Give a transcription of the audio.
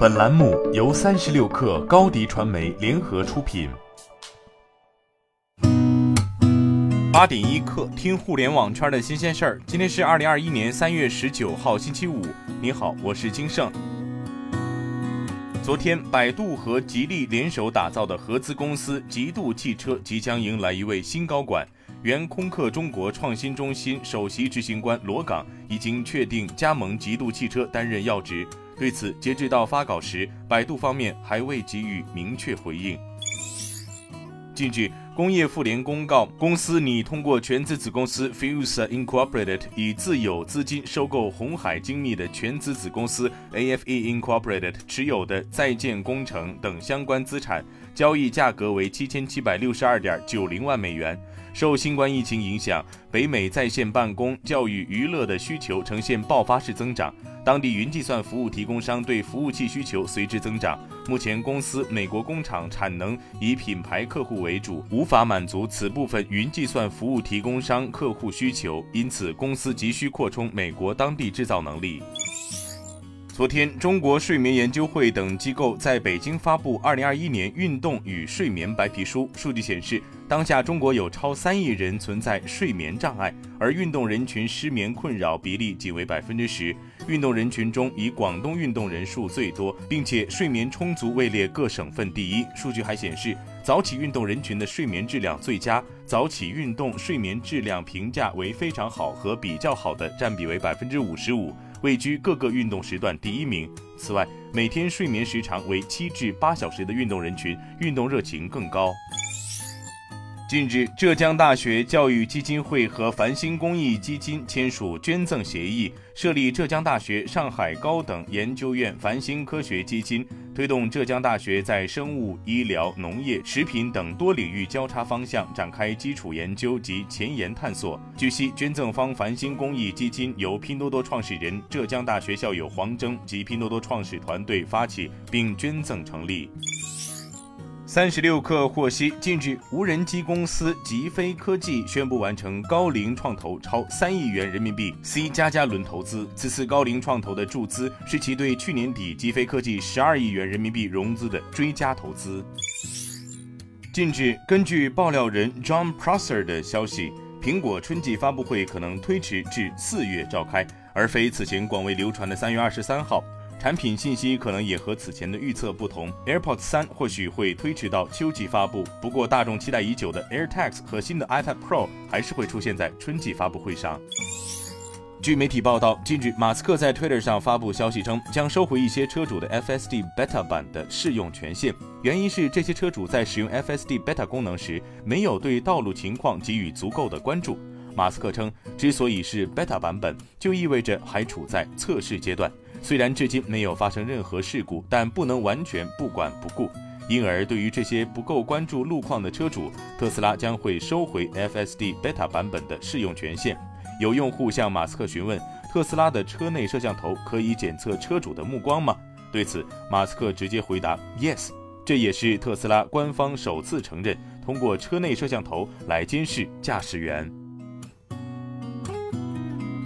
本栏目由三十六氪高低传媒联合出品。八点一刻，听互联网圈的新鲜事儿。今天是二零二一年三月十九号，星期五。你好，我是金盛。昨天，百度和吉利联手打造的合资公司极度汽车即将迎来一位新高管。原空客中国创新中心首席执行官罗岗已经确定加盟极度汽车担任要职。对此，截至到发稿时，百度方面还未给予明确回应。近日，工业妇联公告，公司拟通过全资子公司 Fuse Incorporated 以自有资金收购红海精密的全资子公司 AFE Incorporated 持有的在建工程等相关资产，交易价格为七千七百六十二点九零万美元。受新冠疫情影响，北美在线办公、教育、娱乐的需求呈现爆发式增长，当地云计算服务提供商对服务器需求随之增长。目前，公司美国工厂产能以品牌客户为主，无法满足此部分云计算服务提供商客户需求，因此公司急需扩充美国当地制造能力。昨天，中国睡眠研究会等机构在北京发布《二零二一年运动与睡眠白皮书》。数据显示，当下中国有超三亿人存在睡眠障碍，而运动人群失眠困扰比例仅为百分之十。运动人群中，以广东运动人数最多，并且睡眠充足位列各省份第一。数据还显示，早起运动人群的睡眠质量最佳，早起运动睡眠质量评价为非常好和比较好的占比为百分之五十五。位居各个运动时段第一名。此外，每天睡眠时长为七至八小时的运动人群，运动热情更高。近日，浙江大学教育基金会和繁星公益基金签署捐赠协议，设立浙江大学上海高等研究院繁星科学基金，推动浙江大学在生物、医疗、农业、食品等多领域交叉方向展开基础研究及前沿探索。据悉，捐赠方繁星公益基金由拼多多创始人、浙江大学校友黄征及拼多多创始团队发起并捐赠成立。三十六氪获悉，近日，无人机公司极飞科技宣布完成高瓴创投超三亿元人民币 C 加加轮投资。此次高瓴创投的注资是其对去年底极飞科技十二亿元人民币融资的追加投资。近日，根据爆料人 John Prosser 的消息，苹果春季发布会可能推迟至四月召开，而非此前广为流传的三月二十三号。产品信息可能也和此前的预测不同，AirPods 三或许会推迟到秋季发布。不过，大众期待已久的 AirTags 和新的 iPad Pro 还是会出现在春季发布会上。据媒体报道，近日马斯克在 Twitter 上发布消息称，将收回一些车主的 FSD Beta 版的试用权限，原因是这些车主在使用 FSD Beta 功能时没有对道路情况给予足够的关注。马斯克称，之所以是 Beta 版本，就意味着还处在测试阶段。虽然至今没有发生任何事故，但不能完全不管不顾。因而，对于这些不够关注路况的车主，特斯拉将会收回 FSD Beta 版本的试用权限。有用户向马斯克询问，特斯拉的车内摄像头可以检测车主的目光吗？对此，马斯克直接回答：Yes。这也是特斯拉官方首次承认通过车内摄像头来监视驾驶员。